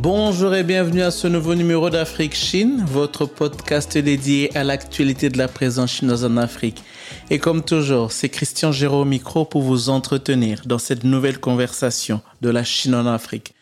Bonjour et bienvenue à ce nouveau numéro d'Afrique Chine, votre podcast dédié à l'actualité de la présence chinoise en Afrique. Et comme toujours, c'est Christian Géraud au micro pour vous entretenir dans cette nouvelle conversation de la Chine en Afrique.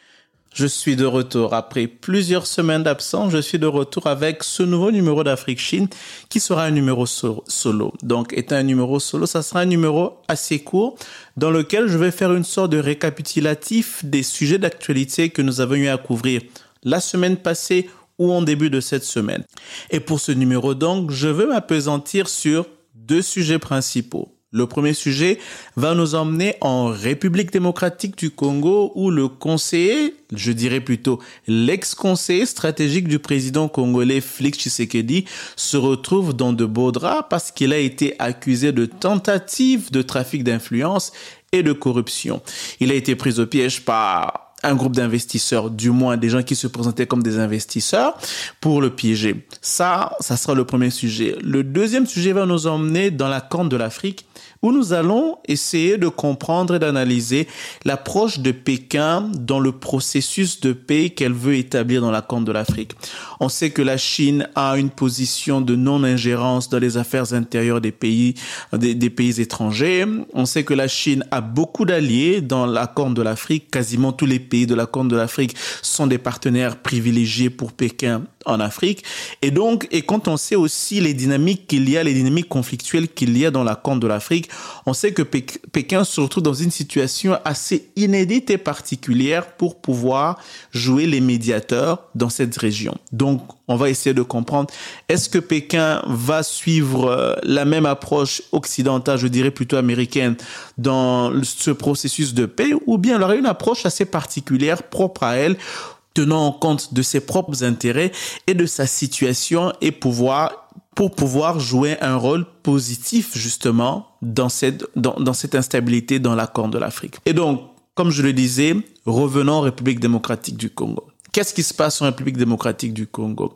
Je suis de retour. Après plusieurs semaines d'absence, je suis de retour avec ce nouveau numéro d'Afrique Chine qui sera un numéro solo. Donc, étant un numéro solo, ça sera un numéro assez court dans lequel je vais faire une sorte de récapitulatif des sujets d'actualité que nous avons eu à couvrir la semaine passée ou en début de cette semaine. Et pour ce numéro donc, je veux m'apesantir sur deux sujets principaux. Le premier sujet va nous emmener en République démocratique du Congo où le conseiller, je dirais plutôt l'ex-conseiller stratégique du président congolais Félix Tshisekedi se retrouve dans de beaux draps parce qu'il a été accusé de tentative de trafic d'influence et de corruption. Il a été pris au piège par un groupe d'investisseurs, du moins des gens qui se présentaient comme des investisseurs, pour le piéger. Ça, ça sera le premier sujet. Le deuxième sujet va nous emmener dans la corne de l'Afrique où nous allons essayer de comprendre et d'analyser l'approche de Pékin dans le processus de paix qu'elle veut établir dans la Corne de l'Afrique. On sait que la Chine a une position de non-ingérence dans les affaires intérieures des pays, des, des, pays étrangers. On sait que la Chine a beaucoup d'alliés dans la Corne de l'Afrique. Quasiment tous les pays de la Corne de l'Afrique sont des partenaires privilégiés pour Pékin en Afrique. Et donc, et quand on sait aussi les dynamiques qu'il y a, les dynamiques conflictuelles qu'il y a dans la Corne de l'Afrique, on sait que Pékin se retrouve dans une situation assez inédite et particulière pour pouvoir jouer les médiateurs dans cette région. Donc, on va essayer de comprendre, est-ce que Pékin va suivre euh, la même approche occidentale, je dirais plutôt américaine, dans ce processus de paix, ou bien elle aura une approche assez particulière, propre à elle, tenant compte de ses propres intérêts et de sa situation et pouvoir pour pouvoir jouer un rôle positif justement dans cette dans, cette instabilité dans la Corne de l'Afrique. Et donc, comme je le disais, revenons en République démocratique du Congo. Qu'est-ce qui se passe en République démocratique du Congo?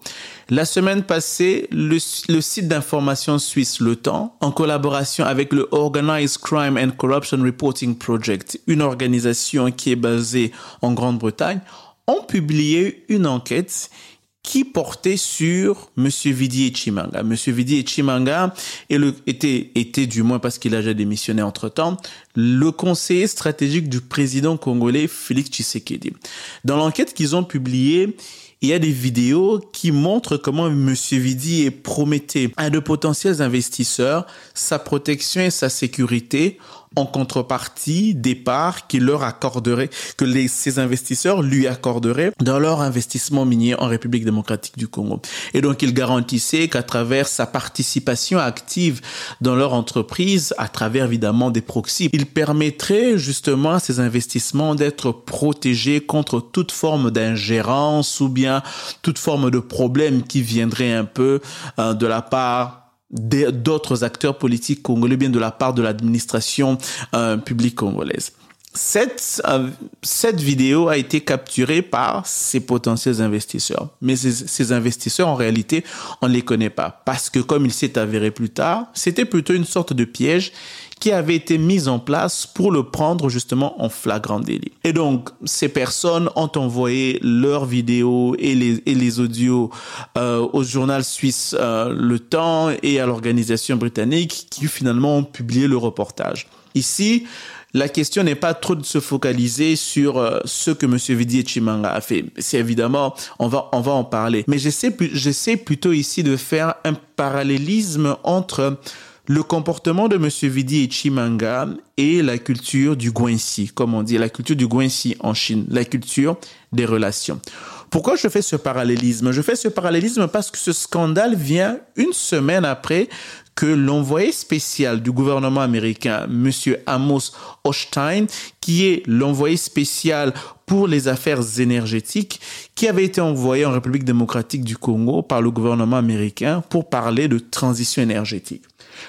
La semaine passée, le, le site d'information suisse Le Temps, en collaboration avec le Organized Crime and Corruption Reporting Project, une organisation qui est basée en Grande-Bretagne, ont publié une enquête qui portait sur Monsieur Vidi Chimanga. Monsieur Vidi Chimanga était, était du moins parce qu'il a déjà démissionné entre temps, le conseiller stratégique du président congolais Félix Tshisekedi. Dans l'enquête qu'ils ont publiée, il y a des vidéos qui montrent comment Monsieur Vidi prometté à de potentiels investisseurs sa protection et sa sécurité en contrepartie des parts qu'il leur accorderait, que les, ces investisseurs lui accorderaient dans leur investissement minier en République démocratique du Congo. Et donc, il garantissait qu'à travers sa participation active dans leur entreprise, à travers évidemment des proxys, il permettrait justement à ces investissements d'être protégés contre toute forme d'ingérence ou bien toute forme de problème qui viendrait un peu euh, de la part d'autres acteurs politiques congolais, bien de la part de l'administration euh, publique congolaise. Cette, euh, cette vidéo a été capturée par ces potentiels investisseurs. Mais ces, ces, investisseurs, en réalité, on ne les connaît pas. Parce que, comme il s'est avéré plus tard, c'était plutôt une sorte de piège qui avait été mise en place pour le prendre justement en flagrant délit. Et donc, ces personnes ont envoyé leurs vidéos et les, et les audios euh, au journal suisse euh, Le Temps et à l'organisation britannique qui finalement ont publié le reportage. Ici, la question n'est pas trop de se focaliser sur euh, ce que Monsieur Vidi Chimanga a fait. C'est évidemment, on va, on va en parler. Mais j'essaie, j'essaie plutôt ici de faire un parallélisme entre le comportement de M. Vidi et Chimanga et la culture du Guanxi, comme on dit, la culture du Guanxi en Chine, la culture des relations. Pourquoi je fais ce parallélisme? Je fais ce parallélisme parce que ce scandale vient une semaine après que l'envoyé spécial du gouvernement américain, Monsieur Amos Hochstein, qui est l'envoyé spécial pour les affaires énergétiques, qui avait été envoyé en République démocratique du Congo par le gouvernement américain pour parler de transition énergétique.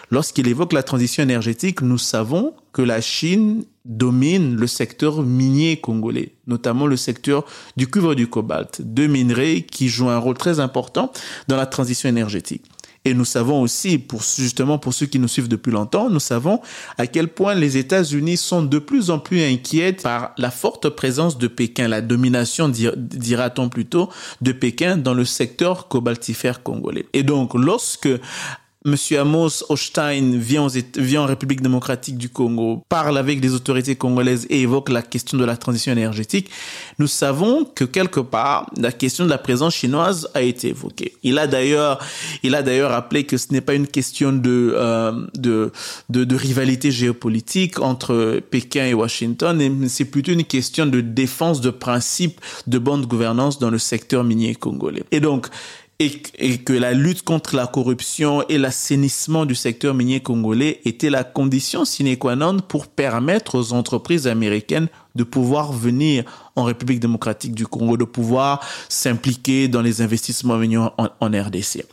Lorsqu'il évoque la transition énergétique, nous savons que la Chine domine le secteur minier congolais, notamment le secteur du cuivre du cobalt, deux minerais qui jouent un rôle très important dans la transition énergétique. Et nous savons aussi, pour, justement pour ceux qui nous suivent depuis longtemps, nous savons à quel point les États-Unis sont de plus en plus inquiets par la forte présence de Pékin, la domination, dira-t-on plutôt, de Pékin dans le secteur cobaltifère congolais. Et donc, lorsque Monsieur Amos Hochstein vient, vient en République démocratique du Congo, parle avec les autorités congolaises et évoque la question de la transition énergétique. Nous savons que quelque part, la question de la présence chinoise a été évoquée. Il a d'ailleurs, il a d'ailleurs rappelé que ce n'est pas une question de, euh, de, de, de, rivalité géopolitique entre Pékin et Washington, c'est plutôt une question de défense de principes de bonne gouvernance dans le secteur minier congolais. Et donc, et, que la lutte contre la corruption et l'assainissement du secteur minier congolais était la condition sine qua non pour permettre aux entreprises américaines de pouvoir venir en République démocratique du Congo, de pouvoir s'impliquer dans les investissements venus en, en RDC.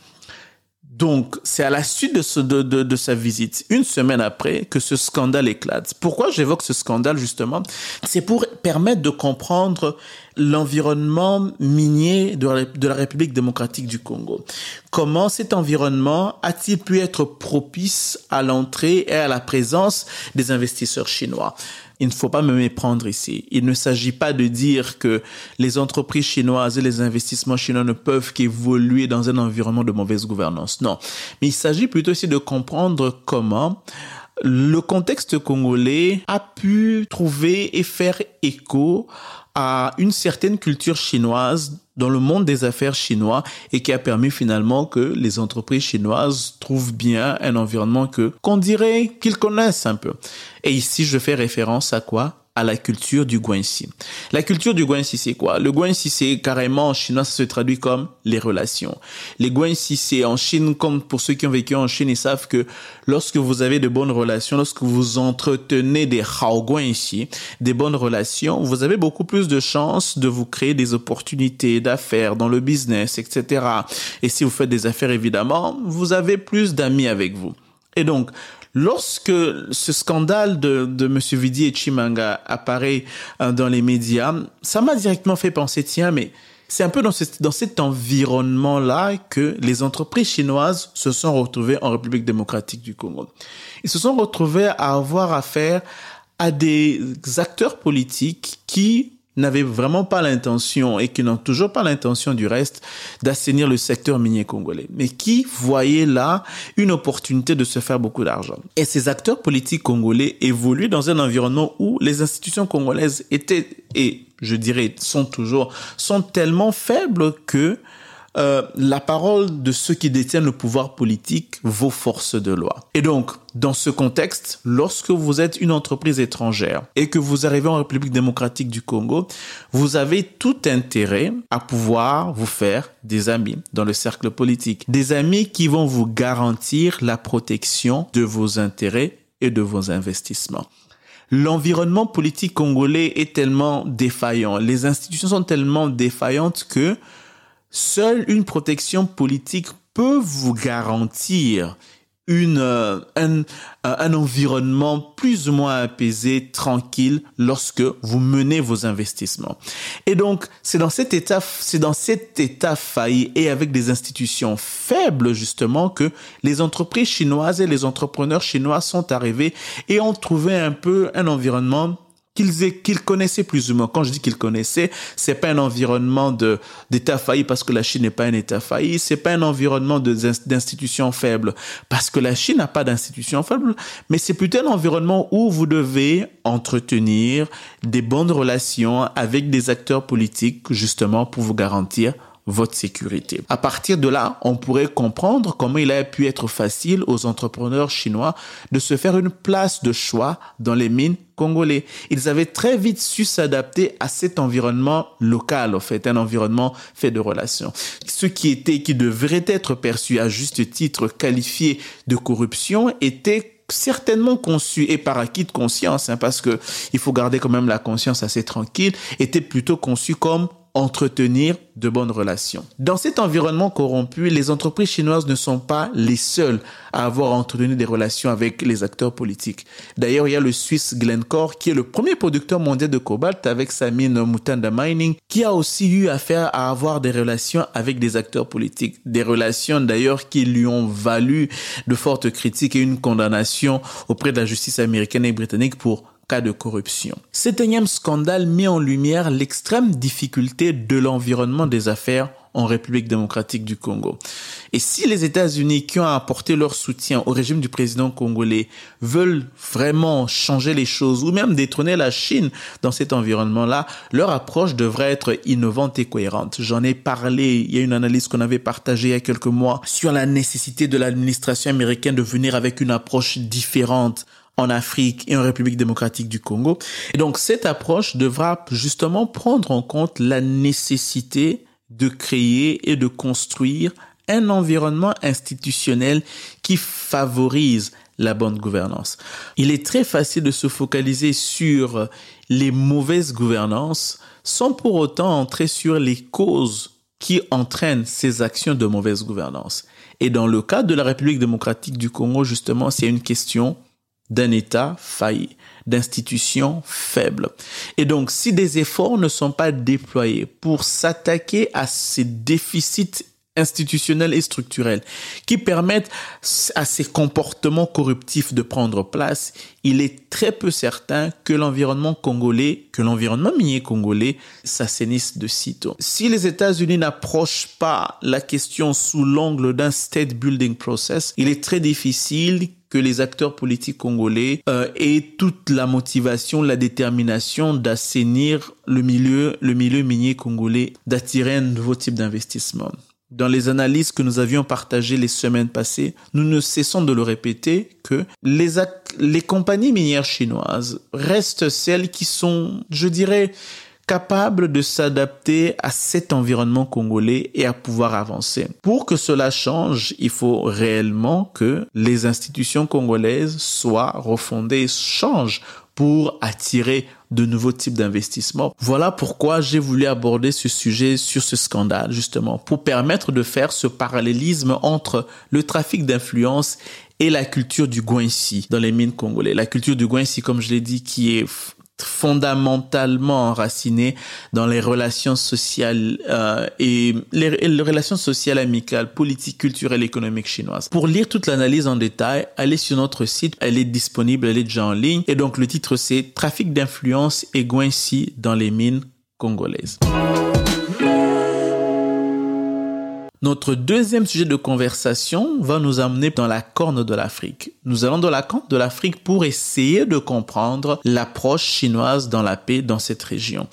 Donc, c'est à la suite de, sa visite, une semaine après, que ce scandale éclate. Pourquoi j'évoque ce scandale, justement? C'est pour permettre de comprendre l'environnement minier de la, de la République démocratique du Congo. Comment cet environnement a-t-il pu être propice à l'entrée et à la présence des investisseurs chinois? Il ne faut pas me méprendre ici. Il ne s'agit pas de dire que les entreprises chinoises et les investissements chinois ne peuvent qu'évoluer dans un environnement de mauvaise gouvernance. Non. Mais il s'agit plutôt aussi de comprendre comment le contexte congolais a pu trouver et faire écho à une certaine culture chinoise dans le monde des affaires chinois et qui a permis finalement que les entreprises chinoises trouvent bien un environnement que qu'on dirait qu'ils connaissent un peu. Et ici, je fais référence à quoi? À la culture du Guanxi. La culture du Guanxi, c'est quoi? Le Guanxi, c'est carrément en chinois, ça se traduit comme les relations. Les Guanxi, c'est en Chine, comme pour ceux qui ont vécu en Chine, ils savent que lorsque vous avez de bonnes relations, lorsque vous entretenez des Hao Guanxi, des bonnes relations, vous avez beaucoup plus de chances de vous créer des opportunités d'affaires dans le business, etc. Et si vous faites des affaires, évidemment, vous avez plus d'amis avec vous. Et donc, Lorsque ce scandale de, de M. Vidi et Chimanga apparaît euh, dans les médias, ça m'a directement fait penser, tiens, mais c'est un peu dans, dans cet environnement-là que les entreprises chinoises se sont retrouvées en République démocratique du Congo. Ils se sont retrouvés à avoir affaire à des acteurs politiques qui n'avaient vraiment pas l'intention et qui n'ont toujours pas l'intention du reste d'assainir le secteur minier congolais, mais qui voyaient là une opportunité de se faire beaucoup d'argent? Et ces acteurs politiques congolais évoluent dans un environnement où les institutions congolaises étaient et je dirais sont toujours sont tellement faibles que euh, la parole de ceux qui détiennent le pouvoir politique vaut force de loi. Et donc, dans ce contexte, lorsque vous êtes une entreprise étrangère et que vous arrivez en République démocratique du Congo, vous avez tout intérêt à pouvoir vous faire des amis dans le cercle politique. Des amis qui vont vous garantir la protection de vos intérêts et de vos investissements l'environnement politique congolais est tellement défaillant, les institutions sont tellement défaillantes que Seule une protection politique peut vous garantir une, euh, un, un, environnement plus ou moins apaisé, tranquille lorsque vous menez vos investissements. Et donc, c'est dans cet état, c'est dans cet état failli et avec des institutions faibles, justement, que les entreprises chinoises et les entrepreneurs chinois sont arrivés et ont trouvé un peu un environnement qu'ils connaissaient plus ou moins. Quand je dis qu'ils connaissaient, c'est pas un environnement d'État failli parce que la Chine n'est pas un État failli, c'est pas un environnement d'institutions faibles parce que la Chine n'a pas d'institutions faibles, mais c'est plutôt un environnement où vous devez entretenir des bonnes relations avec des acteurs politiques justement pour vous garantir votre sécurité. À partir de là, on pourrait comprendre comment il a pu être facile aux entrepreneurs chinois de se faire une place de choix dans les mines congolais. Ils avaient très vite su s'adapter à cet environnement local, en fait, un environnement fait de relations. Ce qui était, qui devrait être perçu à juste titre, qualifié de corruption, était certainement conçu et par acquis de conscience, hein, parce que il faut garder quand même la conscience assez tranquille, était plutôt conçu comme entretenir de bonnes relations. Dans cet environnement corrompu, les entreprises chinoises ne sont pas les seules à avoir entretenu des relations avec les acteurs politiques. D'ailleurs, il y a le Suisse Glencore qui est le premier producteur mondial de cobalt avec sa mine Mutanda Mining qui a aussi eu affaire à avoir des relations avec des acteurs politiques. Des relations d'ailleurs qui lui ont valu de fortes critiques et une condamnation auprès de la justice américaine et britannique pour cas de corruption. Cet énième scandale met en lumière l'extrême difficulté de l'environnement des affaires en République démocratique du Congo. Et si les États-Unis qui ont apporté leur soutien au régime du président congolais veulent vraiment changer les choses ou même détrôner la Chine dans cet environnement-là, leur approche devrait être innovante et cohérente. J'en ai parlé, il y a une analyse qu'on avait partagée il y a quelques mois sur la nécessité de l'administration américaine de venir avec une approche différente en Afrique et en République démocratique du Congo. Et donc cette approche devra justement prendre en compte la nécessité de créer et de construire un environnement institutionnel qui favorise la bonne gouvernance. Il est très facile de se focaliser sur les mauvaises gouvernances sans pour autant entrer sur les causes qui entraînent ces actions de mauvaise gouvernance. Et dans le cas de la République démocratique du Congo, justement, c'est une question d'un État failli, d'institutions faibles. Et donc, si des efforts ne sont pas déployés pour s'attaquer à ces déficits institutionnels et structurels qui permettent à ces comportements corruptifs de prendre place, il est très peu certain que l'environnement congolais, que l'environnement minier congolais s'assainisse de sitôt. Si les États-Unis n'approchent pas la question sous l'angle d'un state building process, il est très difficile que les acteurs politiques congolais euh, aient toute la motivation, la détermination d'assainir le milieu, le milieu minier congolais, d'attirer un nouveau type d'investissement. Dans les analyses que nous avions partagées les semaines passées, nous ne cessons de le répéter que les, les compagnies minières chinoises restent celles qui sont, je dirais, capable de s'adapter à cet environnement congolais et à pouvoir avancer. Pour que cela change, il faut réellement que les institutions congolaises soient refondées, changent pour attirer de nouveaux types d'investissements. Voilà pourquoi j'ai voulu aborder ce sujet sur ce scandale, justement, pour permettre de faire ce parallélisme entre le trafic d'influence et la culture du Guinci dans les mines congolais. La culture du Guinci, comme je l'ai dit, qui est fondamentalement enraciné dans les relations sociales euh, et les, relations sociales amicales, politiques, culturelles, économiques chinoises. Pour lire toute l'analyse en détail, allez sur notre site, elle est disponible, elle est déjà en ligne. Et donc le titre c'est Trafic d'influence et Guincy dans les mines congolaises. Notre deuxième sujet de conversation va nous amener dans la corne de l'Afrique. Nous allons dans la corne de l'Afrique pour essayer de comprendre l'approche chinoise dans la paix dans cette région.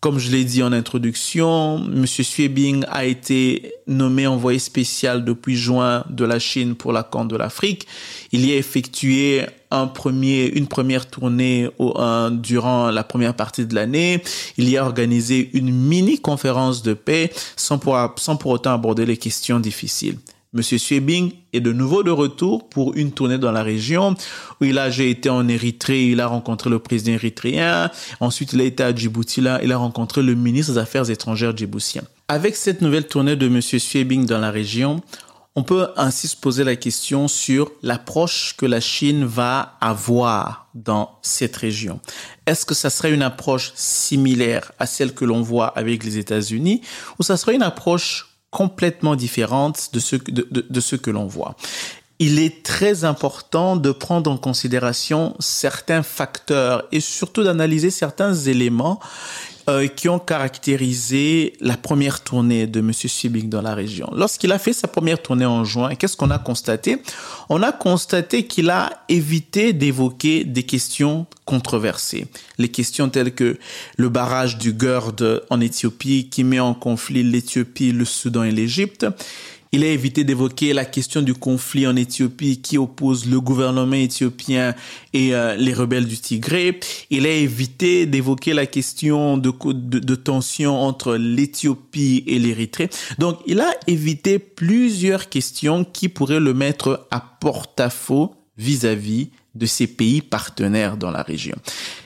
Comme je l'ai dit en introduction, M. Bing a été nommé envoyé spécial depuis juin de la Chine pour la Corne de l'Afrique. Il y a effectué un premier, une première tournée au, durant la première partie de l'année. Il y a organisé une mini conférence de paix sans pour autant aborder les questions difficiles. Monsieur Suebing est de nouveau de retour pour une tournée dans la région où il a été en Érythrée, il a rencontré le président érythréen, ensuite il a été à Djibouti là, il a rencontré le ministre des Affaires étrangères djiboutien. Avec cette nouvelle tournée de Monsieur Suebing dans la région, on peut ainsi se poser la question sur l'approche que la Chine va avoir dans cette région. Est-ce que ça serait une approche similaire à celle que l'on voit avec les États-Unis ou ça serait une approche complètement différente de ce, de, de, ce que l'on voit. Il est très important de prendre en considération certains facteurs et surtout d'analyser certains éléments euh, qui ont caractérisé la première tournée de M. Sibik dans la région. Lorsqu'il a fait sa première tournée en juin, qu'est-ce qu'on a constaté? On a constaté qu'il a évité d'évoquer des questions controversées. Les questions telles que le barrage du GERD en Éthiopie qui met en conflit l'Éthiopie, le Soudan et l'Égypte. Il a évité d'évoquer la question du conflit en Éthiopie qui oppose le gouvernement éthiopien et euh, les rebelles du Tigré. Il a évité d'évoquer la question de, de, de tension entre l'Éthiopie et l'Érythrée. Donc, il a évité plusieurs questions qui pourraient le mettre à porte-à-faux vis-à-vis de ces pays partenaires dans la région.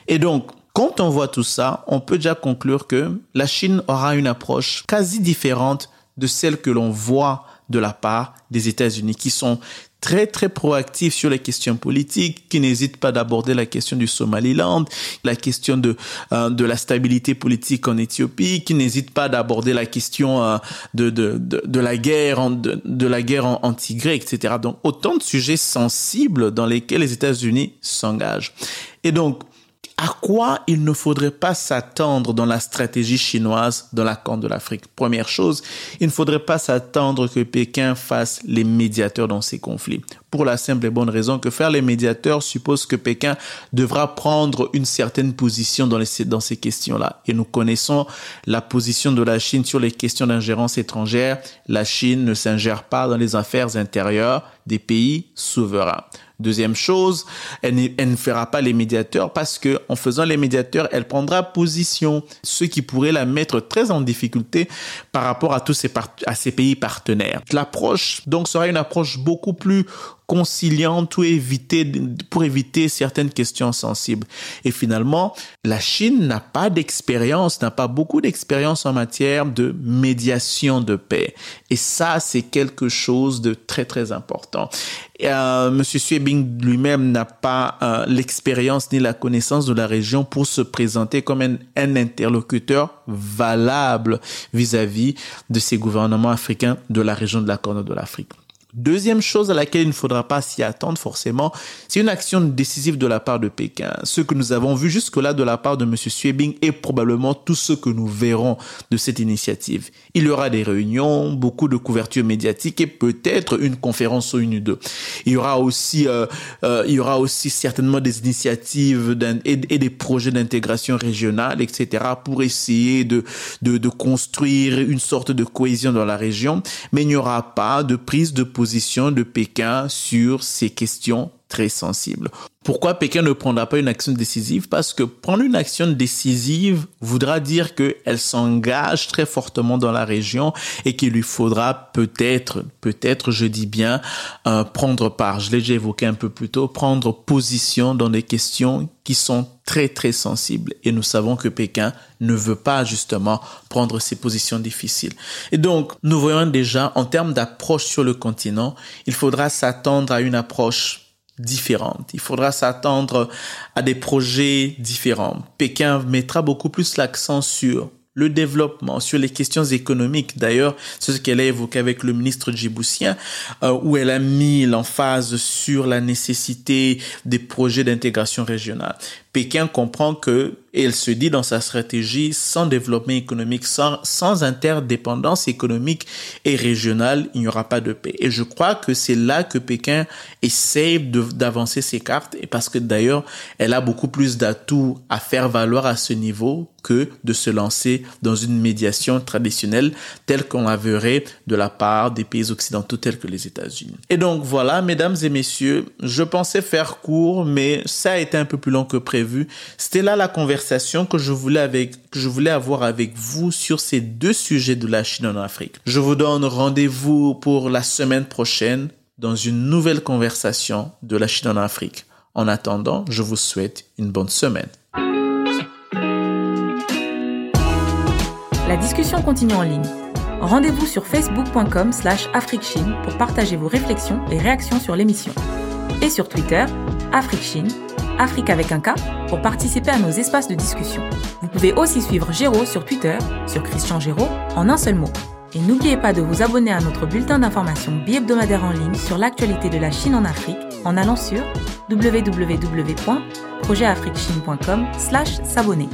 Et donc, quand on voit tout ça, on peut déjà conclure que la Chine aura une approche quasi différente de celle que l'on voit de la part des États-Unis qui sont très très proactifs sur les questions politiques, qui n'hésitent pas d'aborder la question du Somaliland, la question de euh, de la stabilité politique en Éthiopie, qui n'hésitent pas d'aborder la question euh, de, de, de, la guerre en, de, la guerre Tigré, etc. Donc autant de sujets sensibles dans lesquels les États-Unis s'engagent. Et donc à quoi il ne faudrait pas s'attendre dans la stratégie chinoise dans la Corne de l'Afrique? Première chose, il ne faudrait pas s'attendre que Pékin fasse les médiateurs dans ces conflits. Pour la simple et bonne raison que faire les médiateurs suppose que Pékin devra prendre une certaine position dans, dans ces questions-là. Et nous connaissons la position de la Chine sur les questions d'ingérence étrangère. La Chine ne s'ingère pas dans les affaires intérieures des pays souverains. Deuxième chose, elle, ne fera pas les médiateurs parce que en faisant les médiateurs, elle prendra position, ce qui pourrait la mettre très en difficulté par rapport à tous ces pays partenaires. L'approche donc sera une approche beaucoup plus conciliante ou éviter, pour éviter certaines questions sensibles. Et finalement, la Chine n'a pas d'expérience, n'a pas beaucoup d'expérience en matière de médiation de paix. Et ça, c'est quelque chose de très, très important. Euh, Monsieur Suebing lui-même n'a pas euh, l'expérience ni la connaissance de la région pour se présenter comme un, un interlocuteur valable vis-à-vis -vis de ces gouvernements africains de la région de la Corne de l'Afrique. Deuxième chose à laquelle il ne faudra pas s'y attendre forcément, c'est une action décisive de la part de Pékin. Ce que nous avons vu jusque-là de la part de M. Suebing est probablement tout ce que nous verrons de cette initiative. Il y aura des réunions, beaucoup de couverture médiatique et peut-être une conférence ou une ou deux. Il y aura aussi, euh, euh, il y aura aussi certainement des initiatives et, et, des projets d'intégration régionale, etc., pour essayer de, de, de construire une sorte de cohésion dans la région. Mais il n'y aura pas de prise de position position de Pékin sur ces questions très sensibles. Pourquoi Pékin ne prendra pas une action décisive? Parce que prendre une action décisive voudra dire qu'elle s'engage très fortement dans la région et qu'il lui faudra peut-être, peut-être, je dis bien, euh, prendre part. Je l'ai déjà évoqué un peu plus tôt, prendre position dans des questions qui sont très très sensibles. Et nous savons que Pékin ne veut pas justement prendre ces positions difficiles. Et donc, nous voyons déjà en termes d'approche sur le continent, il faudra s'attendre à une approche différentes. Il faudra s'attendre à des projets différents. Pékin mettra beaucoup plus l'accent sur le développement, sur les questions économiques. D'ailleurs, c'est ce qu'elle a évoqué avec le ministre djiboutien, euh, où elle a mis l'emphase sur la nécessité des projets d'intégration régionale. Pékin comprend que, et elle se dit dans sa stratégie, sans développement économique, sans, sans interdépendance économique et régionale, il n'y aura pas de paix. Et je crois que c'est là que Pékin essaie d'avancer ses cartes, et parce que d'ailleurs, elle a beaucoup plus d'atouts à faire valoir à ce niveau que de se lancer dans une médiation traditionnelle telle qu'on la verrait de la part des pays occidentaux tels que les États-Unis. Et donc voilà, mesdames et messieurs, je pensais faire court, mais ça a été un peu plus long que prévu c'était là la conversation que je voulais avec, que je voulais avoir avec vous sur ces deux sujets de la Chine en Afrique. Je vous donne rendez-vous pour la semaine prochaine dans une nouvelle conversation de la Chine en Afrique. En attendant, je vous souhaite une bonne semaine. La discussion continue en ligne. Rendez-vous sur facebook.com slash africchine pour partager vos réflexions et réactions sur l'émission. Et sur Twitter, AfriqueChine Afrique avec un K, pour participer à nos espaces de discussion. Vous pouvez aussi suivre Géraud sur Twitter, sur Christian Géraud, en un seul mot. Et n'oubliez pas de vous abonner à notre bulletin d'information bi-hebdomadaire en ligne sur l'actualité de la Chine en Afrique en allant sur www.projetafriquechine.com/s'abonner.